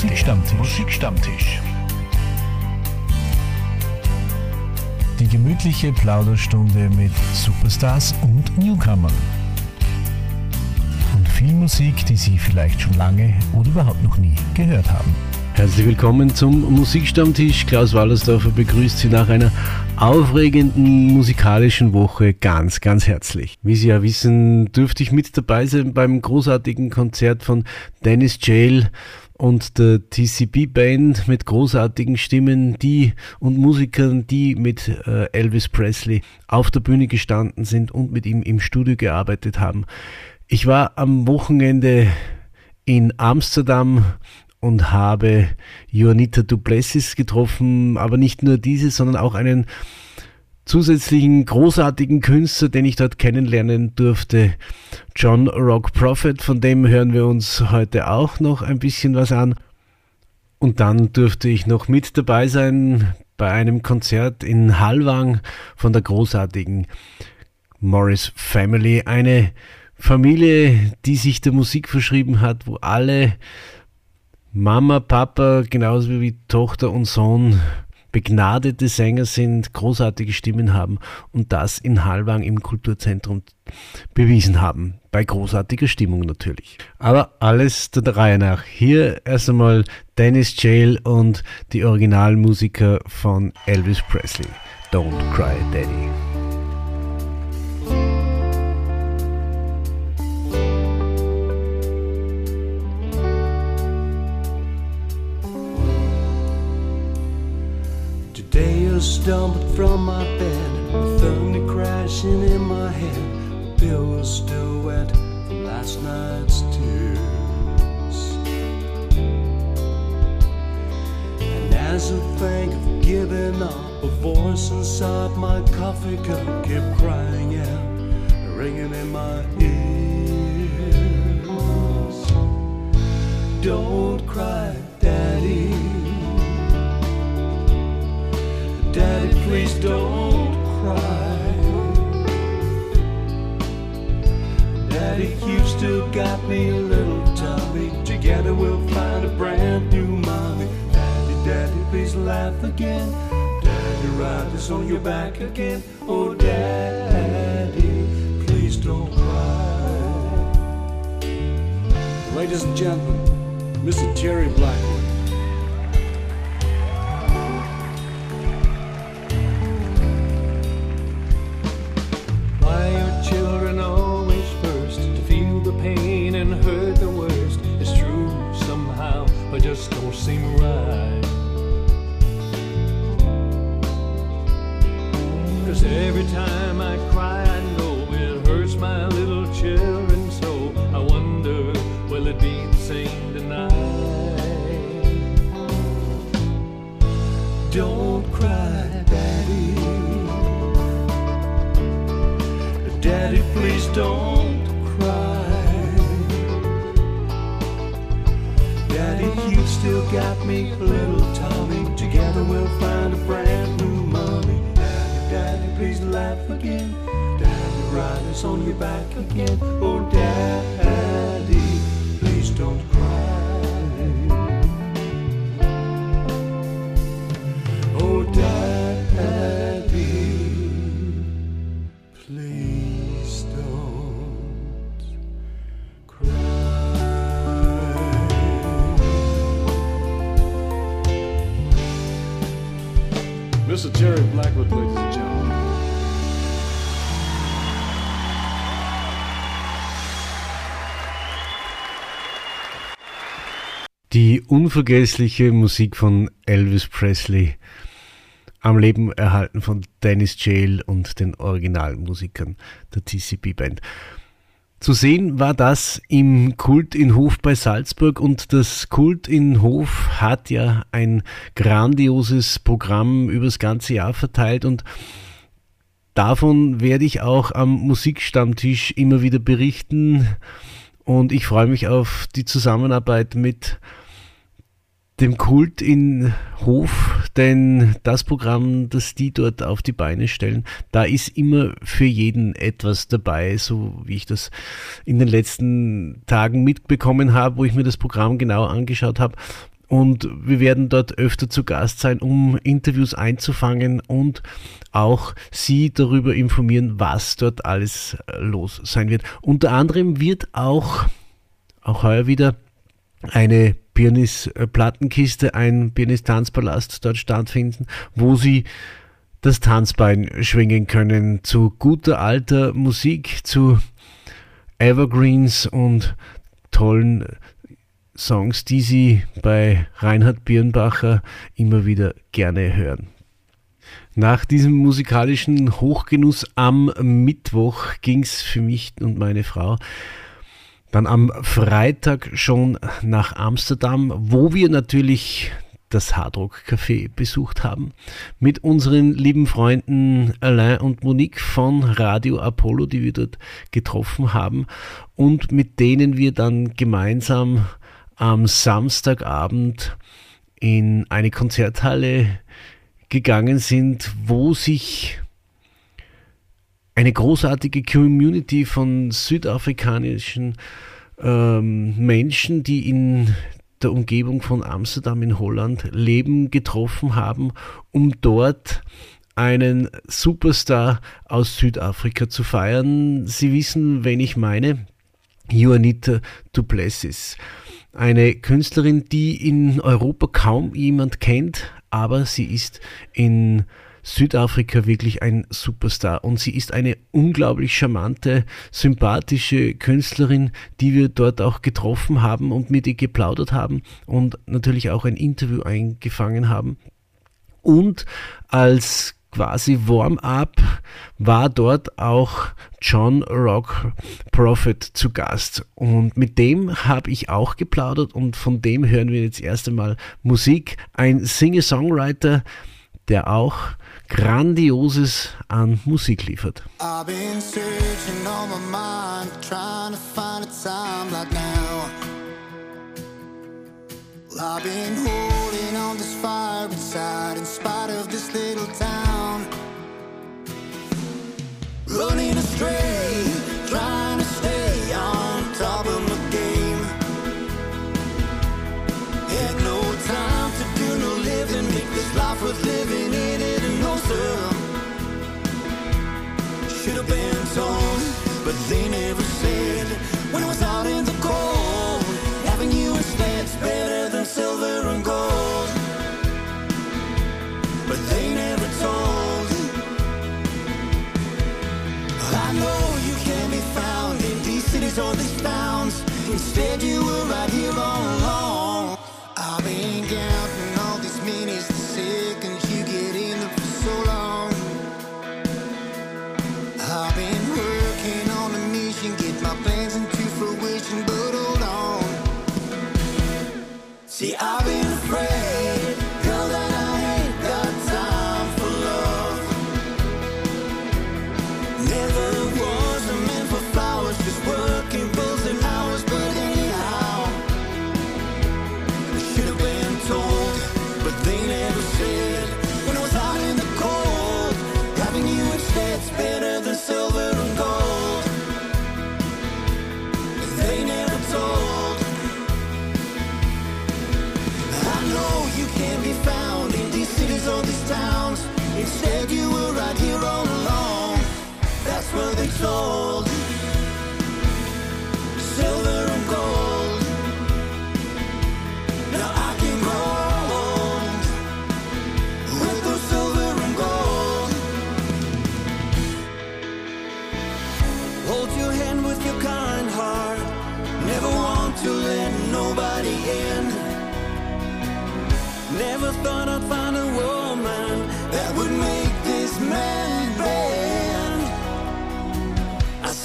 Musikstammtisch. Musikstammtisch. Die gemütliche Plauderstunde mit Superstars und Newcomern. Und viel Musik, die Sie vielleicht schon lange oder überhaupt noch nie gehört haben. Herzlich willkommen zum Musikstammtisch. Klaus Wallersdorfer begrüßt Sie nach einer aufregenden musikalischen Woche ganz, ganz herzlich. Wie Sie ja wissen, dürfte ich mit dabei sein beim großartigen Konzert von Dennis Jail und der TCB Band mit großartigen Stimmen, die und Musikern, die mit äh, Elvis Presley auf der Bühne gestanden sind und mit ihm im Studio gearbeitet haben. Ich war am Wochenende in Amsterdam und habe Juanita Duplessis getroffen, aber nicht nur diese, sondern auch einen zusätzlichen großartigen Künstler, den ich dort kennenlernen durfte, John Rock Prophet, von dem hören wir uns heute auch noch ein bisschen was an. Und dann durfte ich noch mit dabei sein bei einem Konzert in Halwang von der großartigen Morris Family, eine Familie, die sich der Musik verschrieben hat, wo alle Mama, Papa, genauso wie Tochter und Sohn begnadete Sänger sind, großartige Stimmen haben und das in Halwang im Kulturzentrum bewiesen haben. Bei großartiger Stimmung natürlich. Aber alles der Reihe nach. Hier erst einmal Dennis Jail und die Originalmusiker von Elvis Presley. Don't Cry Daddy. I stumbled from my bed, thunder crashing in my head. The pillow still wet from last night's tears. And as I think of giving up, a voice inside my coffee cup kept crying out, ringing in my ears. Don't cry, Daddy. Daddy, please don't cry. Daddy, you've still got me little Tommy. Together we'll find a brand new mommy. Daddy, Daddy, please laugh again. Daddy, ride us on your back again. Oh, Daddy, please don't cry. Ladies and gentlemen, Mr. just don't seem right. Cause every time I cry, I know it hurts my little children, so I wonder, will it be the same tonight? Don't cry, Daddy. Daddy, please don't. got me, little Tommy. Together we'll find a brand new mommy. Daddy, daddy, please laugh again. Daddy, ride us on your back again. Oh, daddy. Die unvergessliche Musik von Elvis Presley am Leben erhalten von Dennis Jail und den Originalmusikern der TCP Band. Zu sehen war das im Kult in Hof bei Salzburg und das Kult in Hof hat ja ein grandioses Programm übers ganze Jahr verteilt und davon werde ich auch am Musikstammtisch immer wieder berichten und ich freue mich auf die Zusammenarbeit mit dem Kult in Hof, denn das Programm, das die dort auf die Beine stellen, da ist immer für jeden etwas dabei, so wie ich das in den letzten Tagen mitbekommen habe, wo ich mir das Programm genau angeschaut habe. und wir werden dort öfter zu Gast sein, um Interviews einzufangen und auch Sie darüber informieren, was dort alles los sein wird. Unter anderem wird auch, auch heuer wieder, eine Pianist-Plattenkiste, ein Pianist-Tanzpalast dort stattfinden, wo Sie das Tanzbein schwingen können zu guter alter Musik, zu Evergreens und tollen Songs, die Sie bei Reinhard Birnbacher immer wieder gerne hören. Nach diesem musikalischen Hochgenuss am Mittwoch ging es für mich und meine Frau dann am Freitag schon nach Amsterdam, wo wir natürlich das Hardrock Café besucht haben. Mit unseren lieben Freunden Alain und Monique von Radio Apollo, die wir dort getroffen haben und mit denen wir dann gemeinsam am Samstagabend in eine Konzerthalle gegangen sind, wo sich eine großartige Community von südafrikanischen ähm, Menschen, die in der Umgebung von Amsterdam in Holland leben, getroffen haben, um dort einen Superstar aus Südafrika zu feiern. Sie wissen, wen ich meine. Juanita Duplessis. Eine Künstlerin, die in Europa kaum jemand kennt, aber sie ist in Südafrika wirklich ein Superstar und sie ist eine unglaublich charmante, sympathische Künstlerin, die wir dort auch getroffen haben und mit ihr geplaudert haben und natürlich auch ein Interview eingefangen haben. Und als quasi Warm-up war dort auch John Rock Prophet zu Gast. Und mit dem habe ich auch geplaudert und von dem hören wir jetzt erst einmal Musik. Ein Singer-Songwriter, der auch Grandioses an Musik liefert. I've been holding on this fire inside, in spite of this little town. Running astray, trying to stay on top of my game. Had no time to do no living, make this life worth living in Should have been told, but they never said. When I was out in the cold,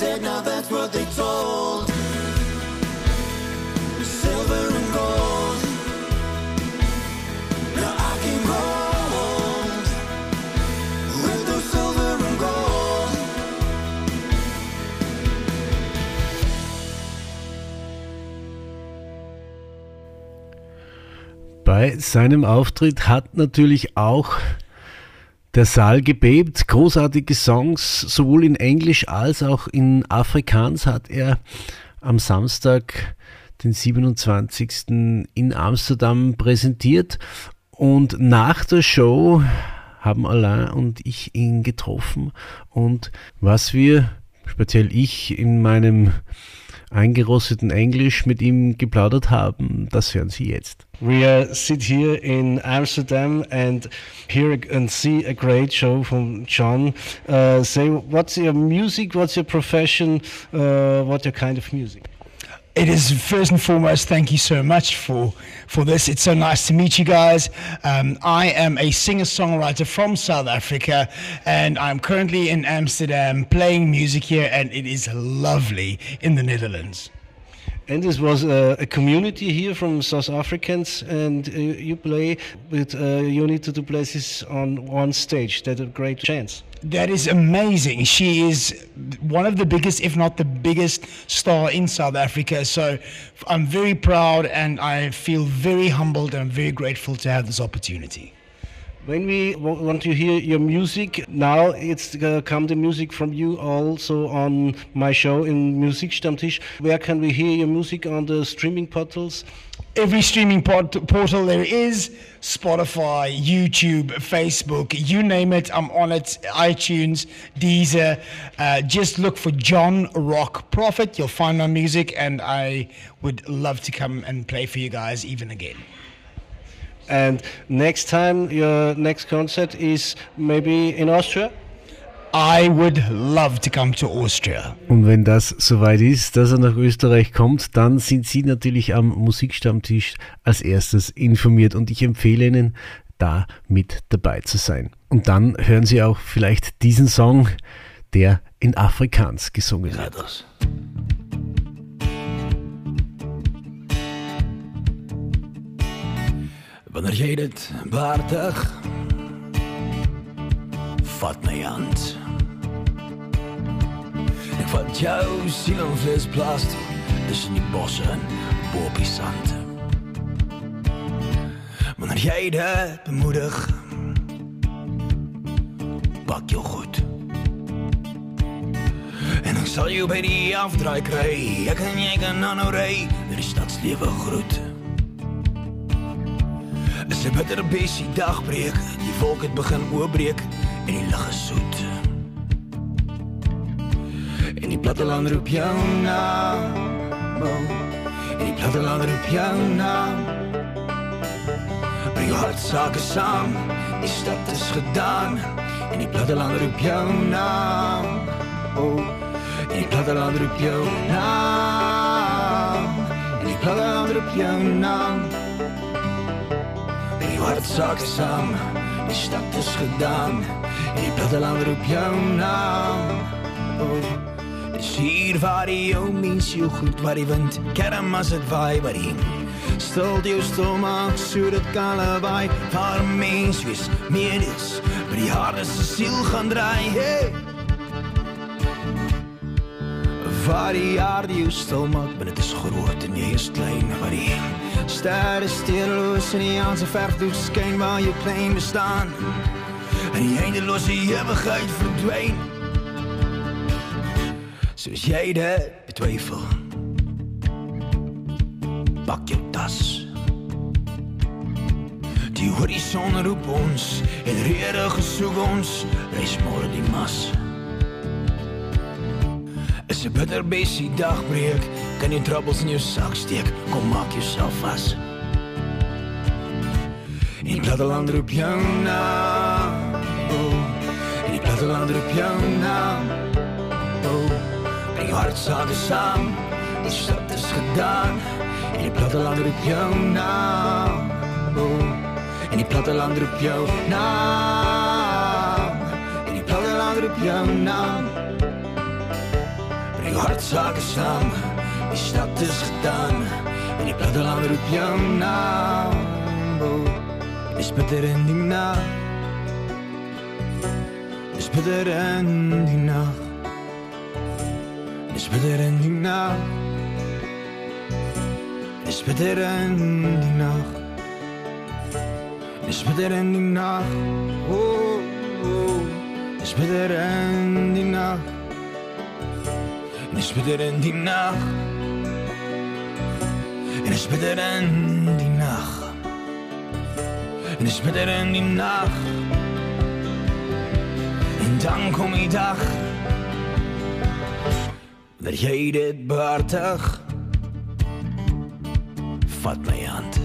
said, now that's what they told. Silver and gold. Now I can gold. Bei seinem Auftritt hat natürlich auch der Saal gebebt. Großartige Songs, sowohl in Englisch als auch in Afrikaans hat er am Samstag den 27. in Amsterdam präsentiert. Und nach der Show haben Alain und ich ihn getroffen. Und was wir, speziell ich, in meinem eingerosteten Englisch mit ihm geplaudert haben, das hören Sie jetzt. We uh, sit here in Amsterdam and hear and see a great show from John. Uh, say, what's your music? What's your profession? Uh, what your kind of music? It is first and foremost, thank you so much for, for this. It's so nice to meet you guys. Um, I am a singer songwriter from South Africa, and I'm currently in Amsterdam playing music here, and it is lovely in the Netherlands. And this was uh, a community here from South Africans, and uh, you play with uh, Unity to do Places on one stage. That's a great chance. That is amazing. She is one of the biggest, if not the biggest, star in South Africa. So I'm very proud and I feel very humbled and very grateful to have this opportunity. When we want to hear your music, now it's uh, come the music from you also on my show in Musikstammtisch. Where can we hear your music on the streaming portals? Every streaming port- portal there is Spotify, YouTube, Facebook, you name it, I'm on it. iTunes, Deezer. Uh, just look for John Rock Prophet. You'll find my music, and I would love to come and play for you guys even again. And next time, your next concert is maybe in Austria? I would love to come to Austria. Und wenn das soweit ist, dass er nach Österreich kommt, dann sind Sie natürlich am Musikstammtisch als erstes informiert und ich empfehle Ihnen, da mit dabei zu sein. Und dann hören Sie auch vielleicht diesen Song, der in Afrikaans gesungen wird. Wanneer jij dit baardig vat mijn hand. Ik vat jouw ziel en vlees tussen die bossen boven die zand. Wanneer jij dit bemoedig, pak je goed. En dan zal je bij die afdraai krijgen. Ik en jij kan nou nou aan de stad stadsleven groet. Is 'n bitter besie dagbreek, die wolk het begin oopbreek en die lug is soet. En die platteland roep jou naam. Oh, en die platteland roep jou naam. Bring jou hart sake saam, die stad is gedaan. En die platteland roep jou naam. Oh, en die platteland roep jou naam. En die platteland roep jou naam. En die hart sake saam, die stad is gedaan. En die platteland roep jou naam. Oh. Dis hier waar die jou mens jou goed waar die wind kerm as het waai waar die stil jou stil maak so dit kan lawaai waar mens wees medes by die harde se siel gaan draai hey waar die aarde jou stil maak maar dit is groot en jy is klein waar die sterre stereloos en die aan se verf doet skyn waar jou klein bestaan en die eindelose ewigheid verdwyn Soos jy dit betwyfel. Pak jou tas. Die horison roep ons en rede gesoek ons, reis môre die mas. is een beter busy dagbreek. Kan je troubles in je zak steken, kom maak jezelf vast. In platteland roep jouw naam, oh. In platteland roep jouw naam, oh. Breng je hartzaken samen, die stad is gedaan. In het platteland roep jouw naam, oh. In het platteland roep jouw naam. In het platteland roep jouw naam. Bring jou hart sake saam, die stad is gedaan. En die platteland roep jou naam. Oh. Is bitter in die nacht. Is bitter in die nacht. Is bitter in die nacht. Is bitter in die nacht. Is bitter in die nacht. nicht bitter in die Nacht. Nicht bitter in die Nacht. Nicht bitter in die Nacht. En dan kom die dag dat jy dit behartig. Vat my hand.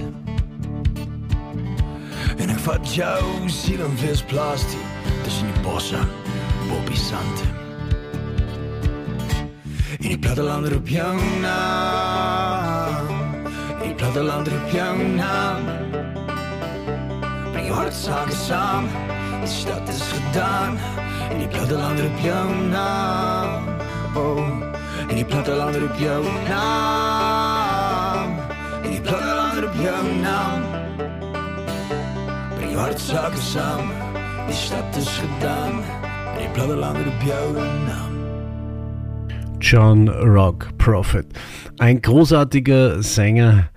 En ek vat jou siel en vis plastie tussen die bosse, Bobby Sante. Die platteland op jouw naam. Die platteland op jouw naam. Breng je hartzaken samen. De stad is gedaan. In die platteland op jouw naam. Oh, in die platteland op jouw naam. In die platteland op jouw naam. Breng je hartzaken samen. Die stad is gedaan. In die platteland op jouw naam. John Rock Prophet. Ein großartiger Sänger,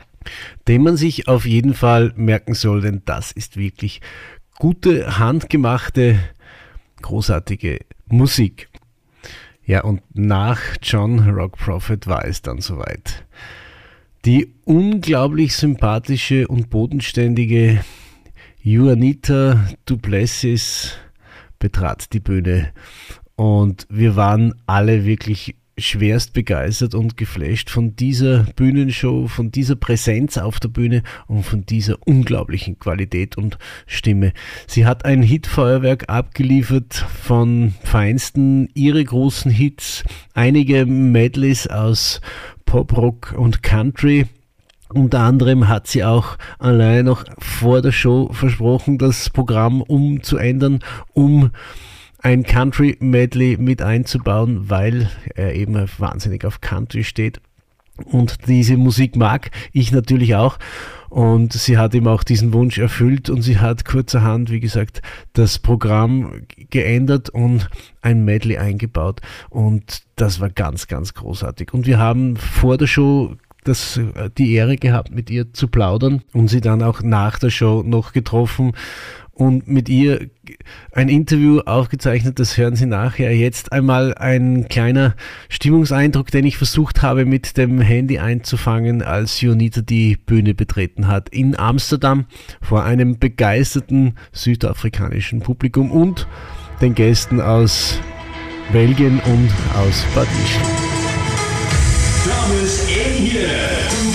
den man sich auf jeden Fall merken soll, denn das ist wirklich gute, handgemachte, großartige Musik. Ja, und nach John Rock Prophet war es dann soweit. Die unglaublich sympathische und bodenständige Juanita Duplessis betrat die Bühne und wir waren alle wirklich schwerst begeistert und geflasht von dieser Bühnenshow, von dieser Präsenz auf der Bühne und von dieser unglaublichen Qualität und Stimme. Sie hat ein Hitfeuerwerk abgeliefert von feinsten, ihre großen Hits, einige Medleys aus Pop, Rock und Country. Unter anderem hat sie auch allein noch vor der Show versprochen, das Programm umzuändern, um ein Country Medley mit einzubauen, weil er eben wahnsinnig auf Country steht und diese Musik mag. Ich natürlich auch. Und sie hat ihm auch diesen Wunsch erfüllt und sie hat kurzerhand, wie gesagt, das Programm geändert und ein Medley eingebaut. Und das war ganz, ganz großartig. Und wir haben vor der Show das, die Ehre gehabt, mit ihr zu plaudern und sie dann auch nach der Show noch getroffen und mit ihr ein Interview aufgezeichnet, das hören Sie nachher. Jetzt einmal ein kleiner Stimmungseindruck, den ich versucht habe mit dem Handy einzufangen, als Jonita die Bühne betreten hat in Amsterdam vor einem begeisterten südafrikanischen Publikum und den Gästen aus Belgien und aus Bad Ischl. Dames en heren.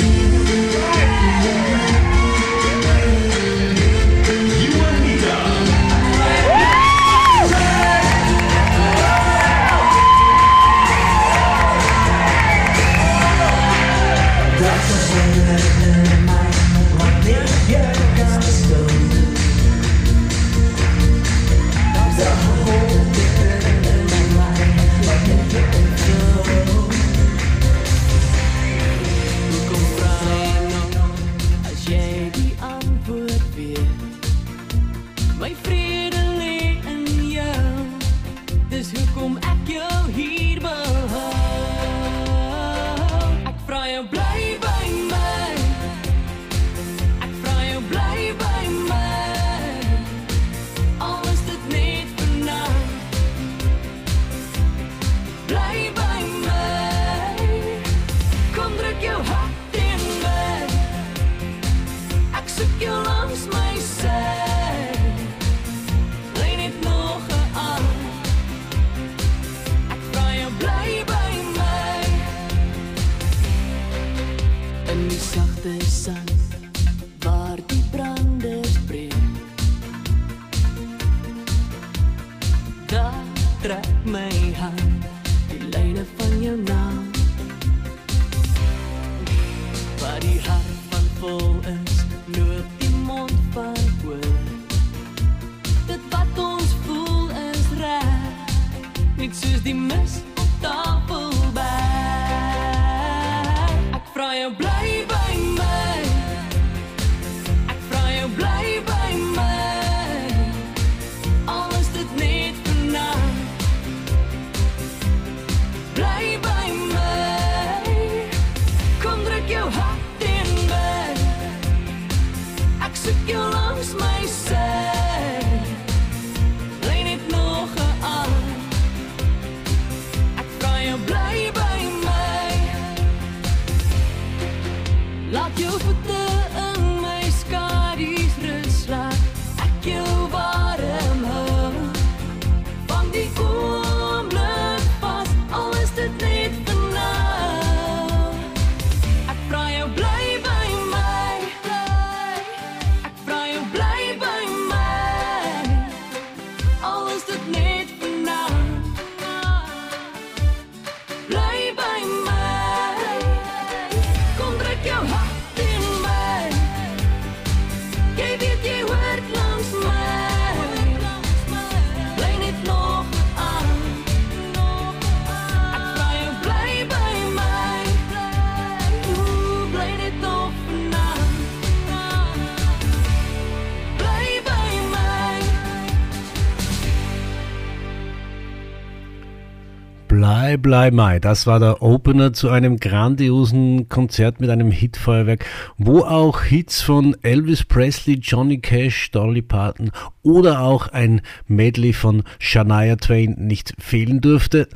Blei, Blei, Mai. Das war der Opener zu einem grandiosen Konzert mit einem Hitfeuerwerk, wo auch Hits von Elvis Presley, Johnny Cash, Dolly Parton oder auch ein Medley von Shania Twain nicht fehlen durfte.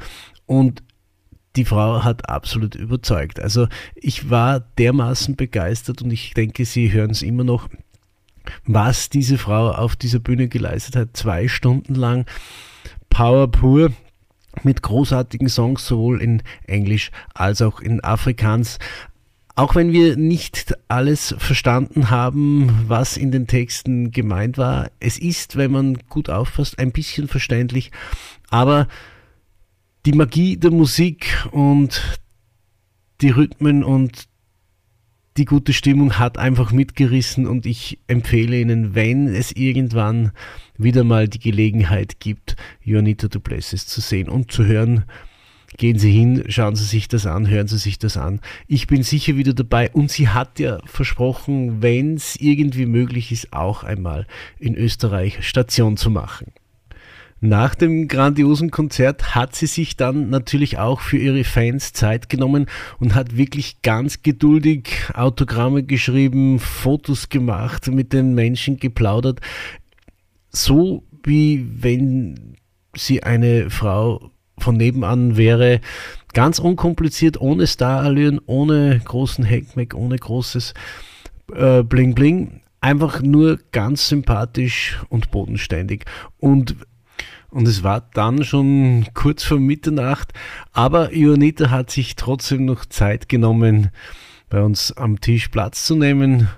Und die Frau hat absolut überzeugt. Also ich war dermaßen begeistert und ich denke, Sie hören es immer noch, was diese Frau auf dieser Bühne geleistet hat. Zwei Stunden lang Power pur mit großartigen Songs sowohl in Englisch als auch in Afrikaans. Auch wenn wir nicht alles verstanden haben, was in den Texten gemeint war, es ist, wenn man gut aufpasst, ein bisschen verständlich, aber die Magie der Musik und die Rhythmen und die gute Stimmung hat einfach mitgerissen und ich empfehle Ihnen, wenn es irgendwann wieder mal die Gelegenheit gibt, Juanita Duplessis zu sehen und zu hören, gehen Sie hin, schauen Sie sich das an, hören Sie sich das an. Ich bin sicher wieder dabei und sie hat ja versprochen, wenn es irgendwie möglich ist, auch einmal in Österreich Station zu machen. Nach dem grandiosen Konzert hat sie sich dann natürlich auch für ihre Fans Zeit genommen und hat wirklich ganz geduldig Autogramme geschrieben, Fotos gemacht, mit den Menschen geplaudert. So wie wenn sie eine Frau von nebenan wäre, ganz unkompliziert, ohne Starallüren, ohne großen Heckmeck, ohne großes äh, Bling Bling. Einfach nur ganz sympathisch und bodenständig. Und und es war dann schon kurz vor Mitternacht, aber Ionita hat sich trotzdem noch Zeit genommen, bei uns am Tisch Platz zu nehmen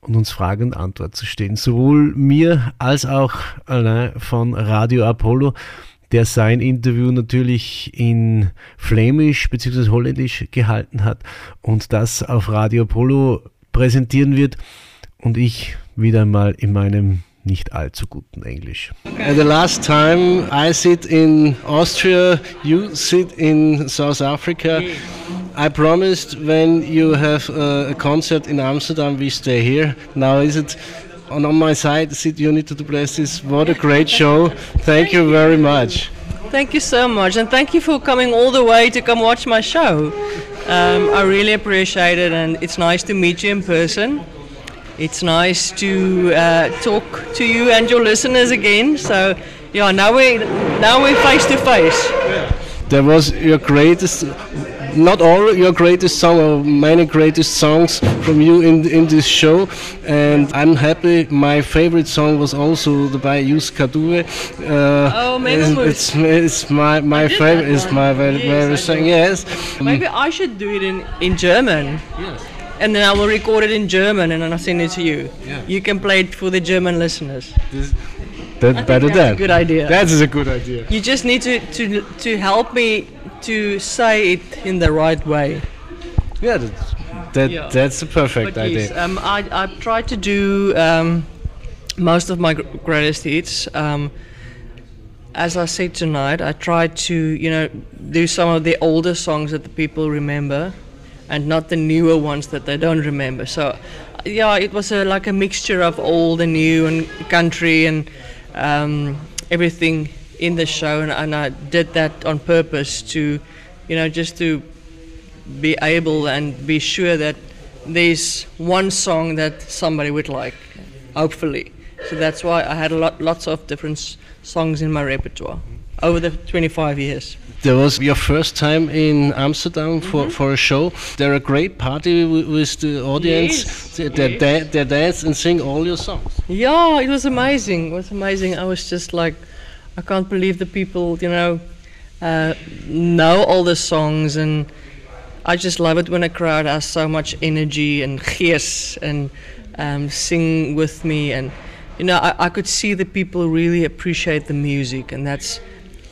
und uns Frage und Antwort zu stehen. Sowohl mir als auch Alain von Radio Apollo, der sein Interview natürlich in Flämisch bzw. Holländisch gehalten hat und das auf Radio Apollo präsentieren wird und ich wieder einmal in meinem nicht allzu guten Englisch. The last time I sit in Austria, you sit in South Africa. I promised when you have a concert in Amsterdam, we stay here. Now is it on, on my side, sit Unity to Places. What a great show. Thank you very much. Thank you so much, and thank you for coming all the way to come watch my show. Um, I really appreciate it, and it's nice to meet you in person. It's nice to uh, talk to you and your listeners again. So, yeah, now we now we're face to face. That was your greatest, not all your greatest song, or many greatest songs from you in in this show, and I'm happy. My favorite song was also the by Yus Kadue. Uh, oh, it's, it's, it's my my favorite. It's my very yes, favorite song. Yes. Maybe I should do it in in German. Yes and then I will record it in German and then I'll send it to you. Yeah. You can play it for the German listeners. This, that better that's a good idea. That is a good idea. You just need to, to, to help me to say it in the right way. Yeah, that, that yeah. that's a perfect but idea. Yes, um, I, I tried to do um, most of my greatest hits. Um, as I said tonight, I tried to, you know, do some of the older songs that the people remember and not the newer ones that they don't remember. So, yeah, it was a, like a mixture of old and new and country and um, everything in the show, and, and, I did that on purpose to, you know, just to be able and be sure that there's one song that somebody would like, hopefully. So that's why I had a lot, lots of different songs in my repertoire over the 25 years. There was your first time in Amsterdam for, mm -hmm. for a show. There a great party with, with the audience. Yes. They, they, yes. they dance and sing all your songs. Yeah, it was amazing. It was amazing. I was just like, I can't believe the people, you know, uh, know all the songs. And I just love it when a crowd has so much energy and gees and um, sing with me. And, you know, I, I could see the people really appreciate the music. And that's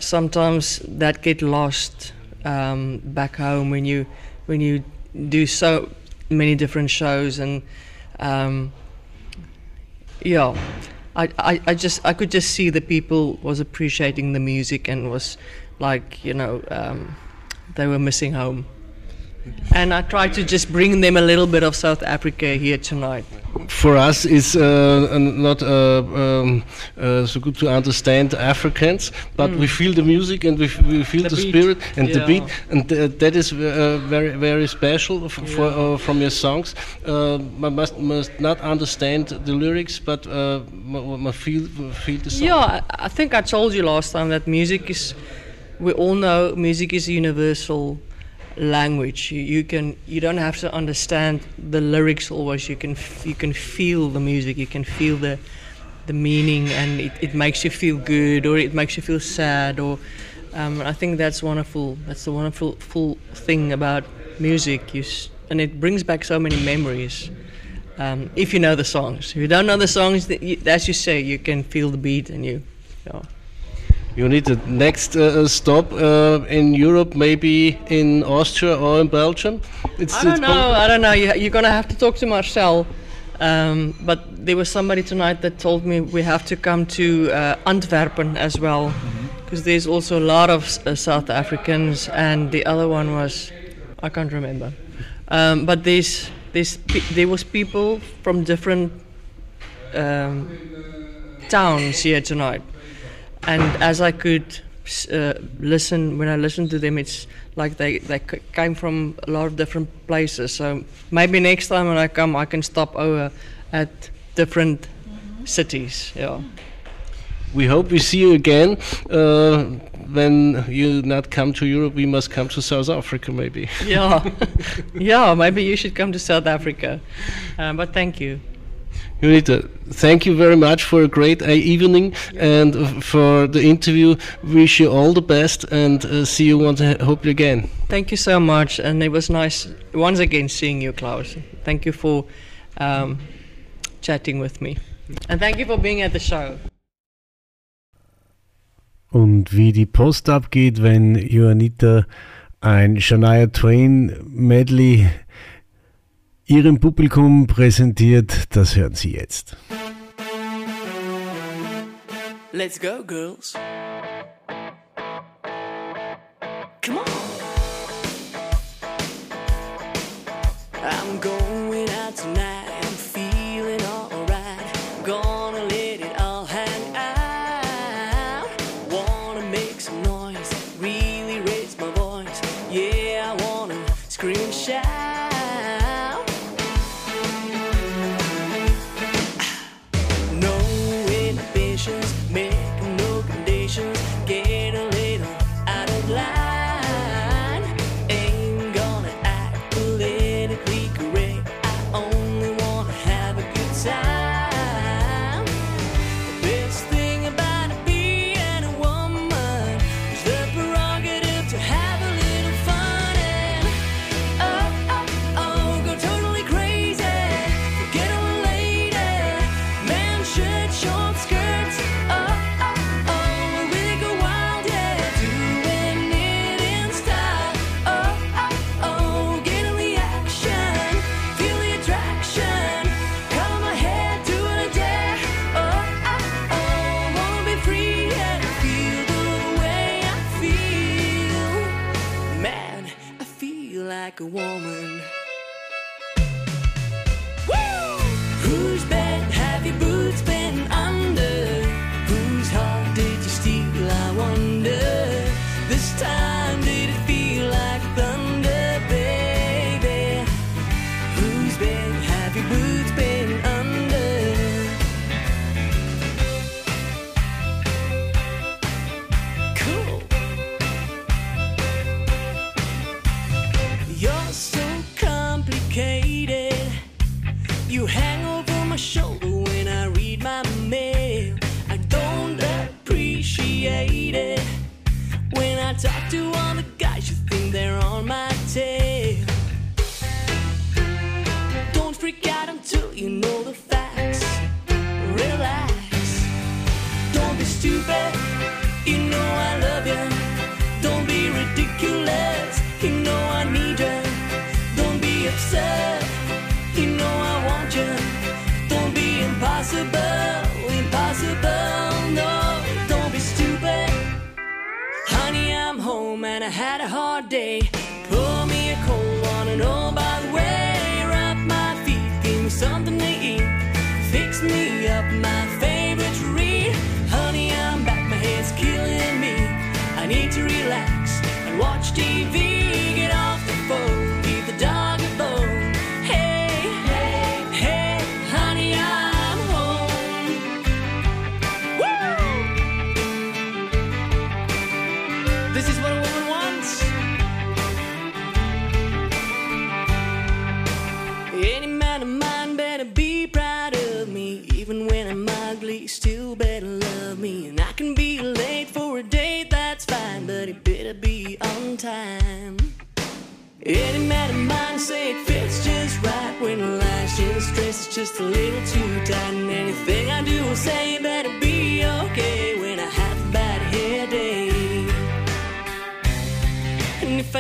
sometimes that get lost um, back home when you when you do so many different shows and um, yeah I, I, I just I could just see the people was appreciating the music and was like you know um, they were missing home and I try to just bring them a little bit of South Africa here tonight. For us, it's uh, not uh, um, uh, so good to understand Africans, but we feel the music and we, f- we feel Hmm. The the, spirit and the beat, and th- that is uh, very very special f- for, uh, from your songs. Uh, man must must not understand the lyrics, but uh, ma feel feel the song. Yeah, I, I think I told you last time that music is. We all know music is universal language. You, you can you don't have to understand the lyrics always. You can you can feel the music. You can feel the the meaning, and it, it makes you feel good or it makes you feel sad. Or um, I think that's wonderful. That's the wonderful full thing about music. You s- and it brings back so many memories. Um, if you know the songs, if you don't know the songs, th- you, as you say, you can feel the beat and you. Yeah. You need the next uh, stop uh, in Europe, maybe in Austria or in Belgium. It's, I don't know. I don't know. You, you're gonna have to talk to Marcel. Um, but there was somebody tonight that told me we have to come to uh, Antwerpen as well, because there's also a lot of uh, South Africans, and the other one was I can't remember. Um, but there's there's pe- there was people from different um, towns here tonight, and as I could uh, listen when I listened to them, it's like they they came from a lot of different places. So maybe next time when I come, I can stop over at different cities. Yeah. We hope we see you again. Uh, when you not come to Europe, we must come to South Africa, maybe. Yeah, yeah. Maybe you should come to South Africa. Um, but thank you. Unita, thank you very much for a great uh, evening and for the interview. Wish you all the best and uh, see you once. Hope you again. Thank you so much, and it was nice once again seeing you, Klaus. Thank you for um, chatting with me, and thank you for being at the show. Und wie die Post abgeht, wenn Joanita ein Shania Twain Medley ihrem Publikum präsentiert, das hören Sie jetzt. Let's go, girls. Come on.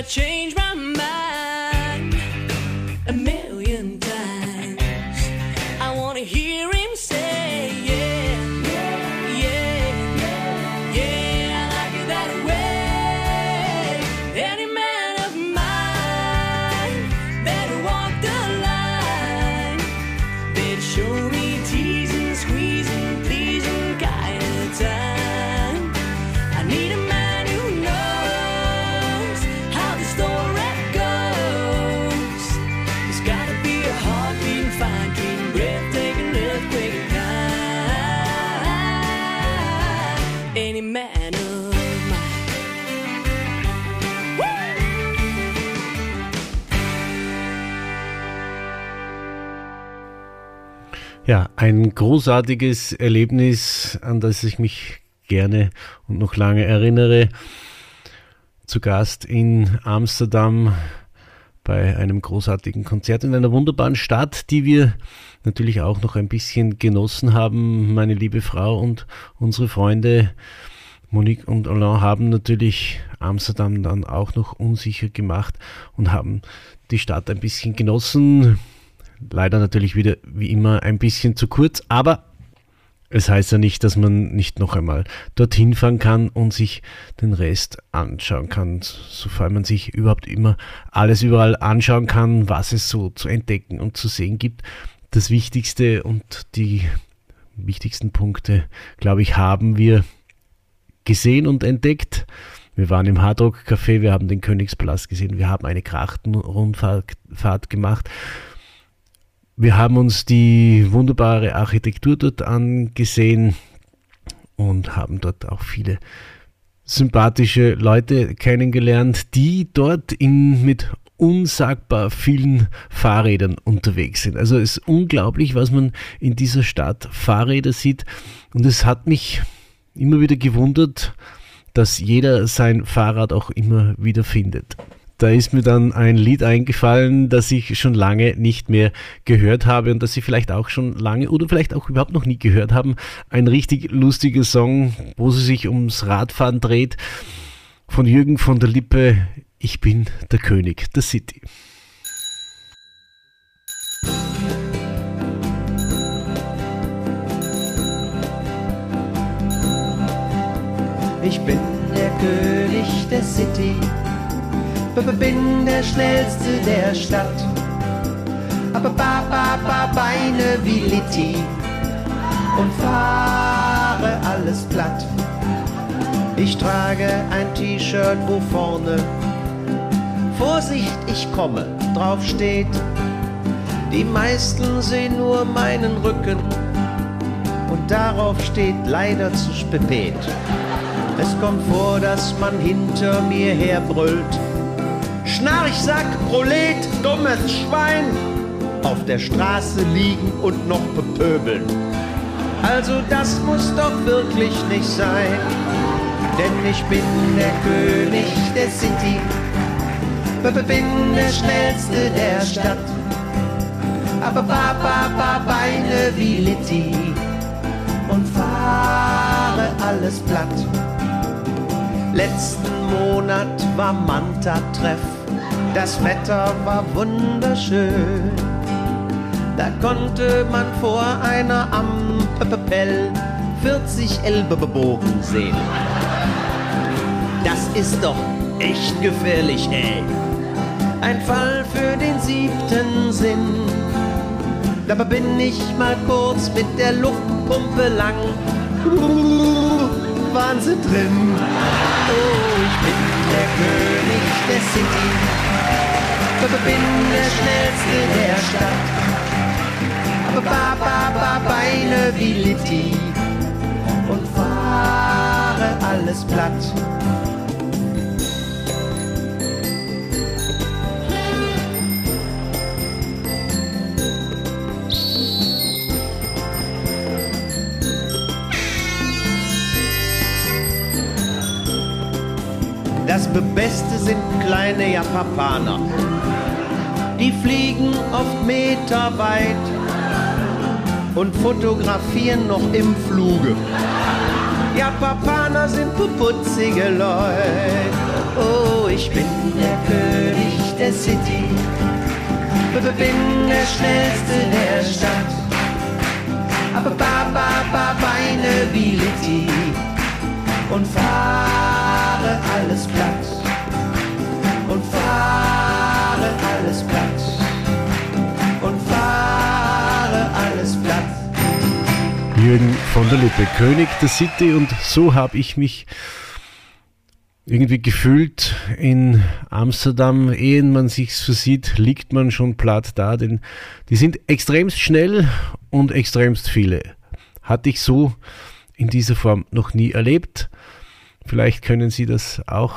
Change my ein großartiges Erlebnis, an das ich mich gerne und noch lange erinnere. Zu Gast in Amsterdam bei einem großartigen Konzert in einer wunderbaren Stadt, die wir natürlich auch noch ein bisschen genossen haben. Meine liebe Frau und unsere Freunde Monique und Alain haben natürlich Amsterdam dann auch noch unsicher gemacht und haben die Stadt ein bisschen genossen. Leider natürlich wieder wie immer ein bisschen zu kurz, aber es heißt ja nicht, dass man nicht noch einmal dorthin fahren kann und sich den Rest anschauen kann, sofern man sich überhaupt immer alles überall anschauen kann, was es so zu entdecken und zu sehen gibt. Das Wichtigste und die wichtigsten Punkte, glaube ich, haben wir gesehen und entdeckt. Wir waren im Hardrock Café, wir haben den Königspalast gesehen, wir haben eine Krachtenrundfahrt Fahrt gemacht. Wir haben uns die wunderbare Architektur dort angesehen und haben dort auch viele sympathische Leute kennengelernt, die dort in, mit unsagbar vielen Fahrrädern unterwegs sind. Also es ist unglaublich, was man in dieser Stadt Fahrräder sieht. Und es hat mich immer wieder gewundert, dass jeder sein Fahrrad auch immer wieder findet. Da ist mir dann ein Lied eingefallen, das ich schon lange nicht mehr gehört habe und das Sie vielleicht auch schon lange oder vielleicht auch überhaupt noch nie gehört haben. Ein richtig lustiger Song, wo sie sich ums Radfahren dreht, von Jürgen von der Lippe. Ich bin der König der City. Ich bin der König der City, bin der schnellste der Stadt. Aber ba, ba, ba, Beine wie Litti und fahre alles platt. Ich trage ein T-Shirt, wo vorne Vorsicht, ich komme drauf steht. Die meisten sehen nur meinen Rücken und darauf steht leider zu spät. Es kommt vor, dass man hinter mir herbrüllt. Schnarchsack, Prolet, dummes Schwein. Auf der Straße liegen und noch bepöbeln. Also das muss doch wirklich nicht sein. Denn ich bin der König der City. Bin der schnellste der Stadt. Aber ba, ba, ba, Beine wie Litti. Und fahre alles platt. Letzten Monat war Manta-Treff. Das Wetter war wunderschön. Da konnte man vor einer Ampel 40 Elbebogen sehen. Das ist doch echt gefährlich, ey. Ein Fall für den siebten Sinn. Dabei bin ich mal kurz mit der Luftpumpe lang. Wahnsinn drin. Oh, ich bin der König der City. Bin der schnellste der Stadt. Aber ba, ba, ba, Beine wie Litti. Und fahre alles platt. Das Beste sind kleine Japaner. Die fliegen oft meterweit und fotografieren noch im Fluge. Japaner sind putzige Leute. Oh, ich bin der König der City. Bin der schnellste der Stadt. Aber ba, ba, ba, Beine wie Litti und fahre alles platt und fahre alles platt und fahre alles platt. Jürgen von der Lippe, König der City und so habe ich mich irgendwie gefühlt in Amsterdam, ehe man sich's versieht, liegt man schon platt da, denn die sind extremst schnell und extremst viele. Hatte ich so in dieser Form noch nie erlebt. Vielleicht können Sie das auch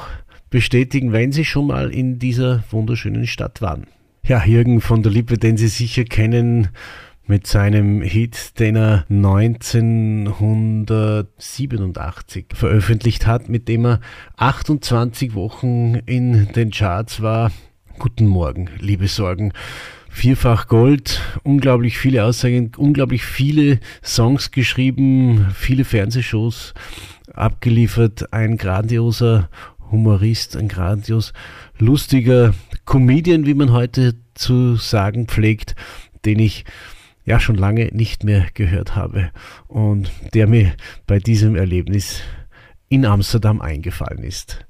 bestätigen, wenn Sie schon mal in dieser wunderschönen Stadt waren. Ja, Jürgen von der Lippe, den Sie sicher kennen mit seinem Hit, den er 1987 veröffentlicht hat, mit dem er 28 Wochen in den Charts war. Guten Morgen, liebe Sorgen. Vierfach Gold, unglaublich viele Aussagen, unglaublich viele Songs geschrieben, viele Fernsehshows abgeliefert, ein grandioser Humorist, ein grandios lustiger Comedian, wie man heute zu sagen pflegt, den ich ja schon lange nicht mehr gehört habe und der mir bei diesem Erlebnis in Amsterdam eingefallen ist.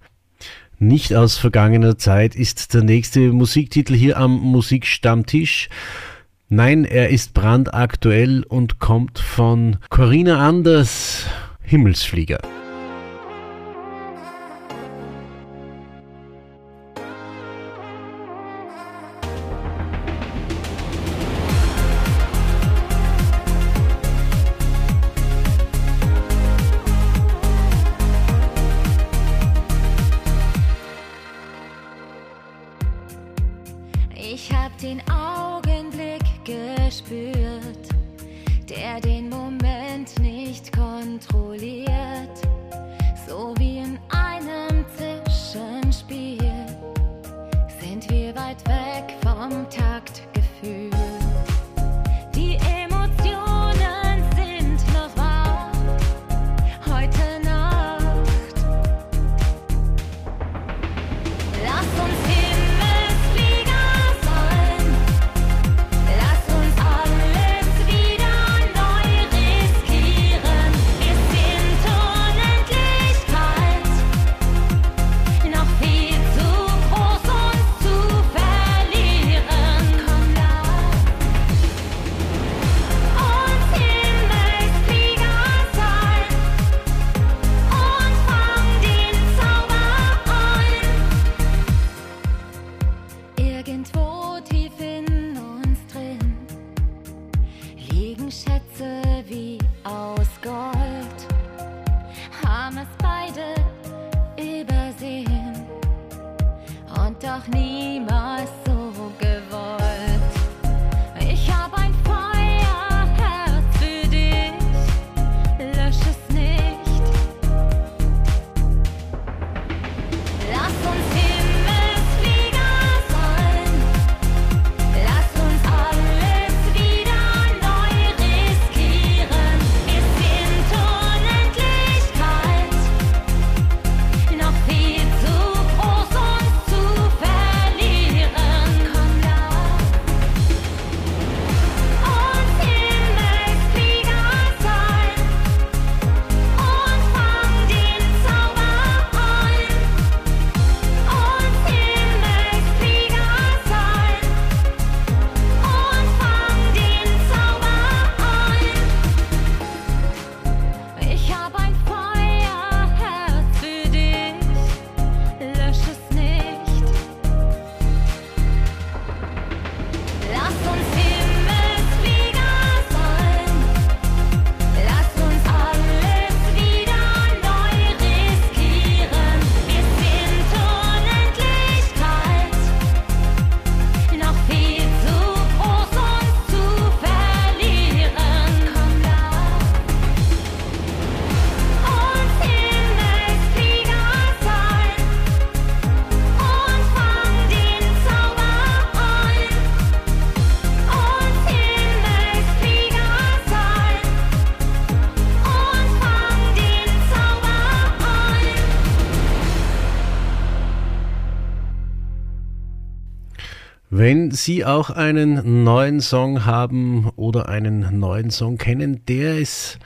Nicht aus vergangener Zeit ist der nächste Musiktitel hier am Musikstammtisch. Nein, er ist brandaktuell und kommt von Corinna Anders, Himmelsflieger. Sie auch einen neuen Song haben oder einen neuen Song kennen, der es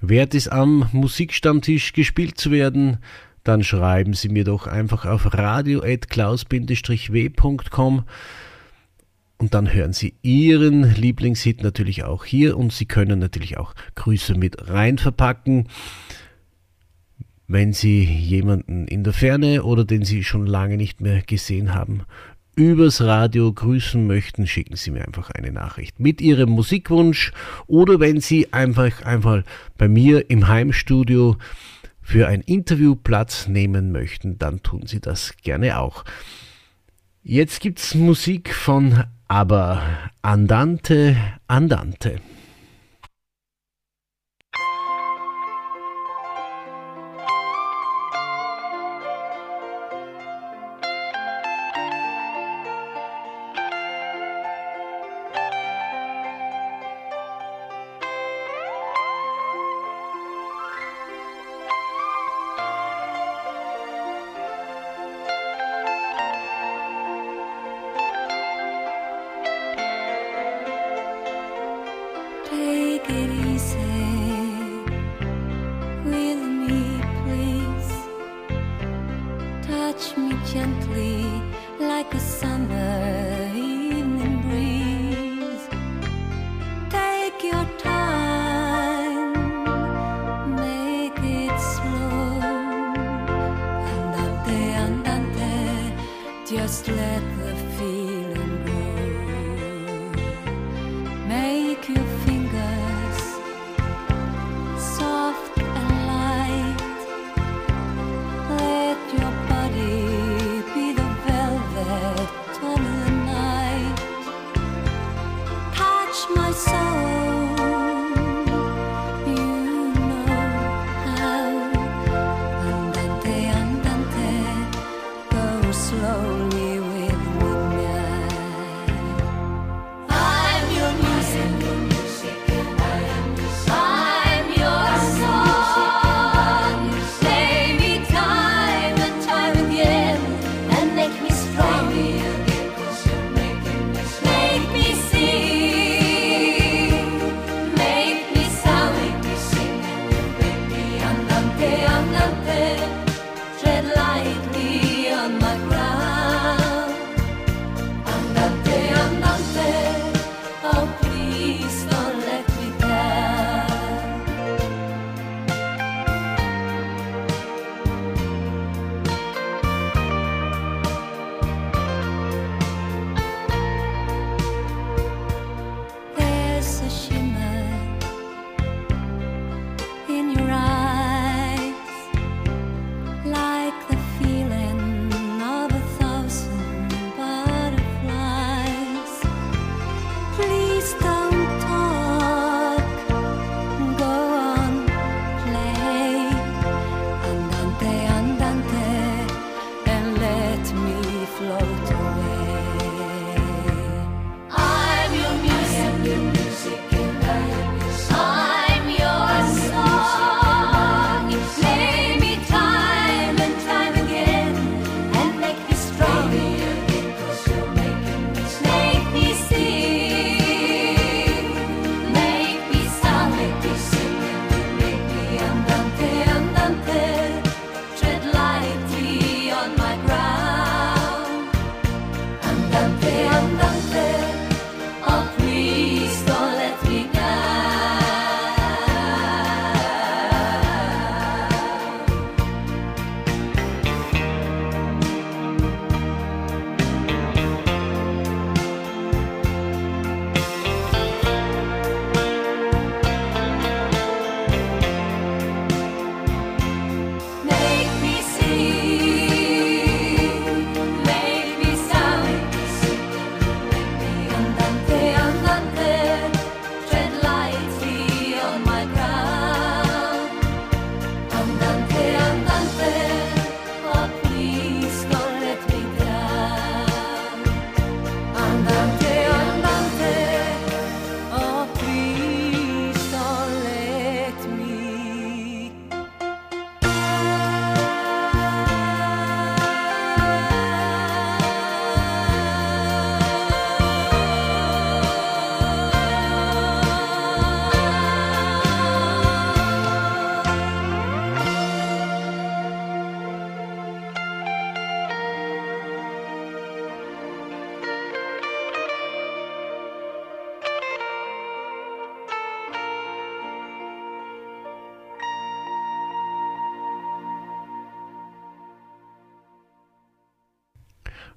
wert ist, am Musikstammtisch gespielt zu werden, dann schreiben Sie mir doch einfach auf radio.klaus-w.com und dann hören Sie Ihren Lieblingshit natürlich auch hier und Sie können natürlich auch Grüße mit rein verpacken. Wenn Sie jemanden in der Ferne oder den Sie schon lange nicht mehr gesehen haben, übers Radio grüßen möchten, schicken Sie mir einfach eine Nachricht mit Ihrem Musikwunsch oder wenn Sie einfach einfach bei mir im Heimstudio für ein Interview Platz nehmen möchten, dann tun Sie das gerne auch. Jetzt gibt's Musik von Aber Andante Andante.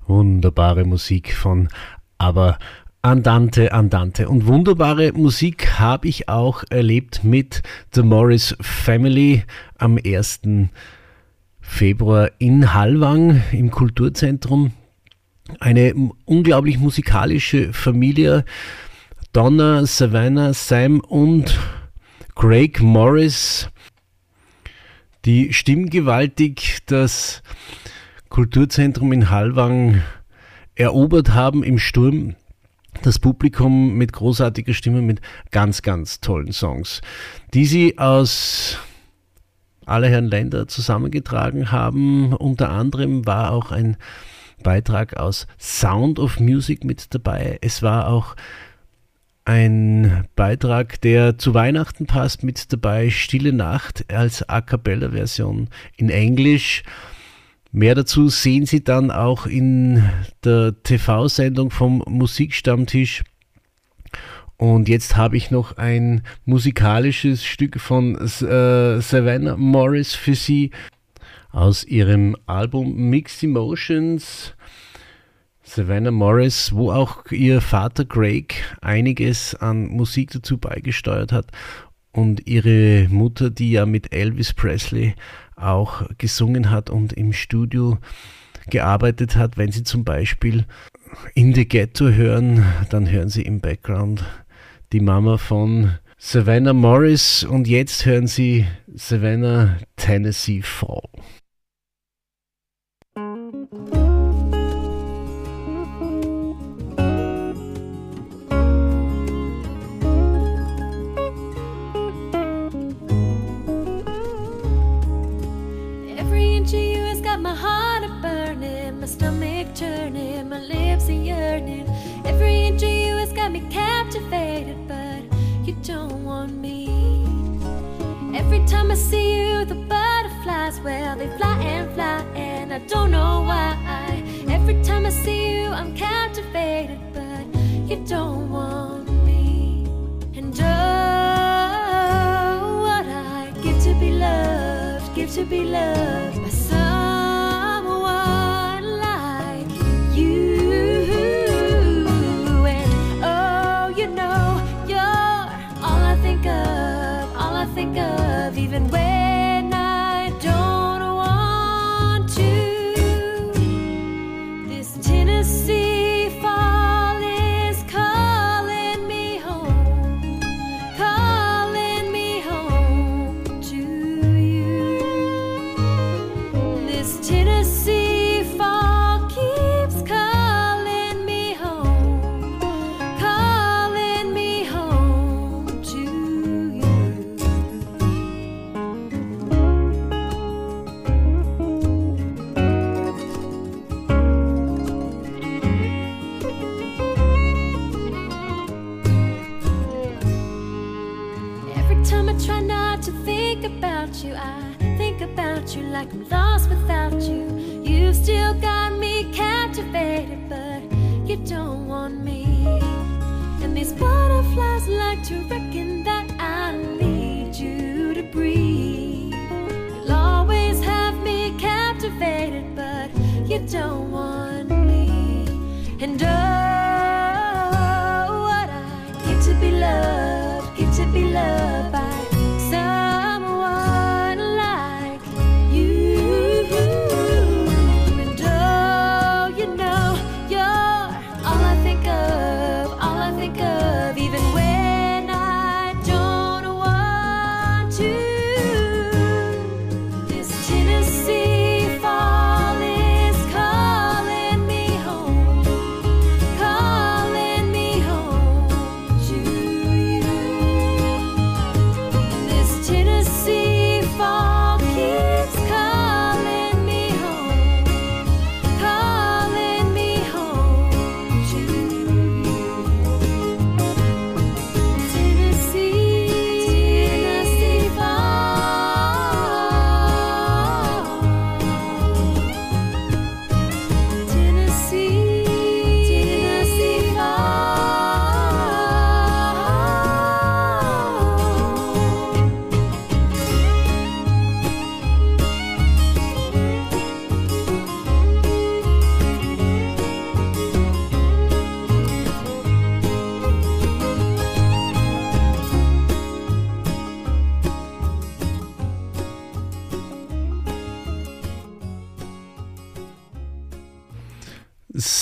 Wunderbare Musik von aber Andante, Andante. Und wunderbare Musik habe ich auch erlebt mit The Morris Family am 1. Februar in Hallwang im Kulturzentrum. Eine unglaublich musikalische Familie. Donna, Savannah, Sam und Craig Morris. Die stimmgewaltig das Kulturzentrum in Hallwang erobert haben im Sturm. Das Publikum mit großartiger Stimme, mit ganz, ganz tollen Songs, die sie aus aller Herren Länder zusammengetragen haben. Unter anderem war auch ein Beitrag aus Sound of Music mit dabei. Es war auch ein Beitrag, der zu Weihnachten passt, mit dabei. Stille Nacht als A cappella Version in Englisch. Mehr dazu sehen Sie dann auch in der TV-Sendung vom Musikstammtisch. Und jetzt habe ich noch ein musikalisches Stück von äh, Savannah Morris für Sie aus ihrem Album Mixed Emotions. Savannah Morris, wo auch ihr Vater Craig einiges an Musik dazu beigesteuert hat und ihre Mutter, die ja mit Elvis Presley auch gesungen hat und im Studio gearbeitet hat. Wenn Sie zum Beispiel In the Ghetto hören, dann hören Sie im Background die Mama von Savannah Morris und jetzt hören Sie Savannah Tennessee Fall. Time I see you, the butterflies, well, they fly and fly, and I don't know why. Every time I see you, I'm captivated, but you don't want me. And oh, what I give to be loved, give to be loved lost without you. You've still got me captivated, but you don't want me. And these butterflies like to reckon that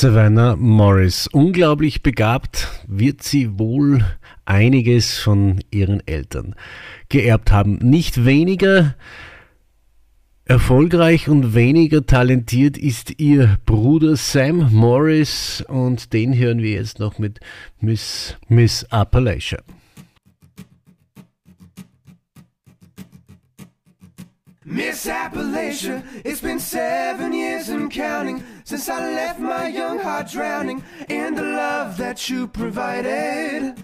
Savannah Morris. Unglaublich begabt wird sie wohl einiges von ihren Eltern geerbt haben. Nicht weniger erfolgreich und weniger talentiert ist ihr Bruder Sam Morris und den hören wir jetzt noch mit Miss, Miss Appalachia. Miss Appalachia, it's been seven years and counting since I left my young heart drowning in the love that you provided.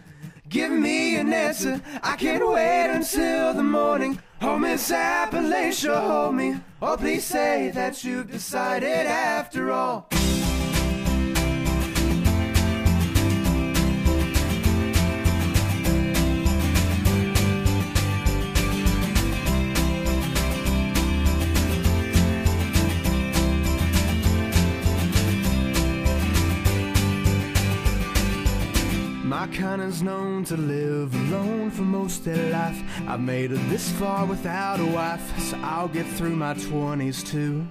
Give me an answer, I can't wait until the morning. Oh, Miss Appalachia, hold me. Oh, please say that you've decided after all. Kind is known to live alone for most of their life. I've made it this far without a wife, so I'll get through my 20s too.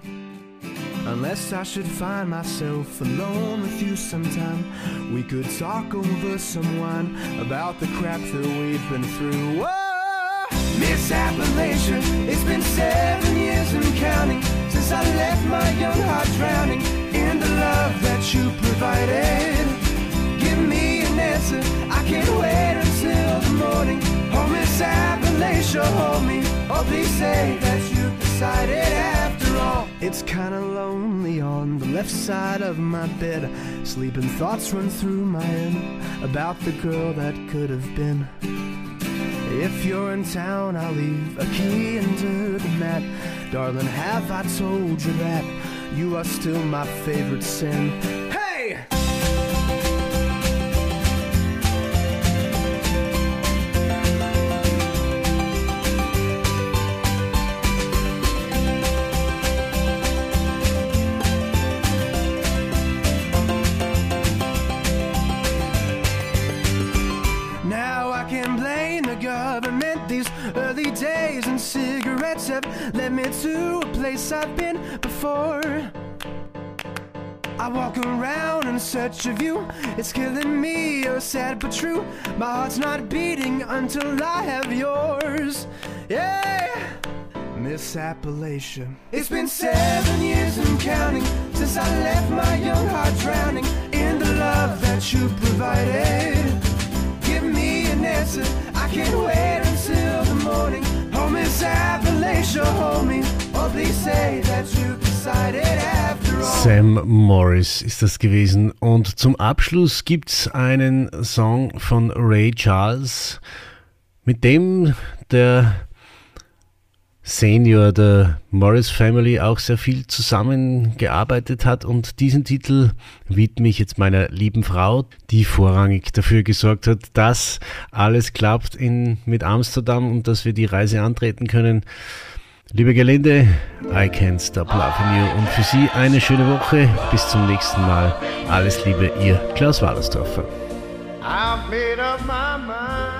Unless I should find myself alone with you sometime, we could talk over some wine about the crap that we've been through. Whoa! Miss Appalachia, it's been seven years and counting since I left my young heart drowning in the love that you provided. I can't wait until the morning. Oh, Miss Appalachia, hold me. Oh, please say that you've decided after all. It's kinda lonely on the left side of my bed. Sleeping thoughts run through my head about the girl that could have been. If you're in town, I'll leave a key under the mat. Darling, have I told you that you are still my favorite sin? Place I've been before. I walk around in search of you. It's killing me, you're sad but true. My heart's not beating until I have yours. Yeah! Miss Appalachia. It's been seven years and counting since I left my young heart drowning in the love that you provided. Give me an answer, I can't wait until the morning. Sam Morris ist das gewesen. Und zum Abschluss gibt's einen Song von Ray Charles, mit dem der Senior der Morris Family auch sehr viel zusammengearbeitet hat und diesen Titel widme ich jetzt meiner lieben Frau, die vorrangig dafür gesorgt hat, dass alles klappt in, mit Amsterdam und dass wir die Reise antreten können. Liebe Gelände, I can't stop loving you und für Sie eine schöne Woche. Bis zum nächsten Mal. Alles Liebe, Ihr Klaus Wallersdorfer. I've made up my mind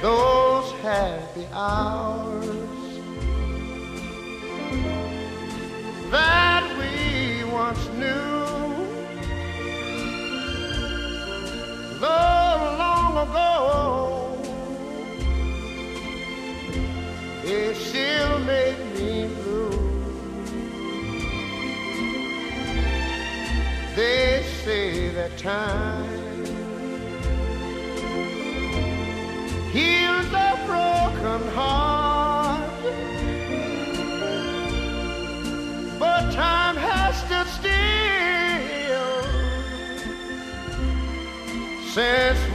Those happy hours that we once knew. Though long ago it still made me blue. They say that time heals a broken heart, but time has stood still since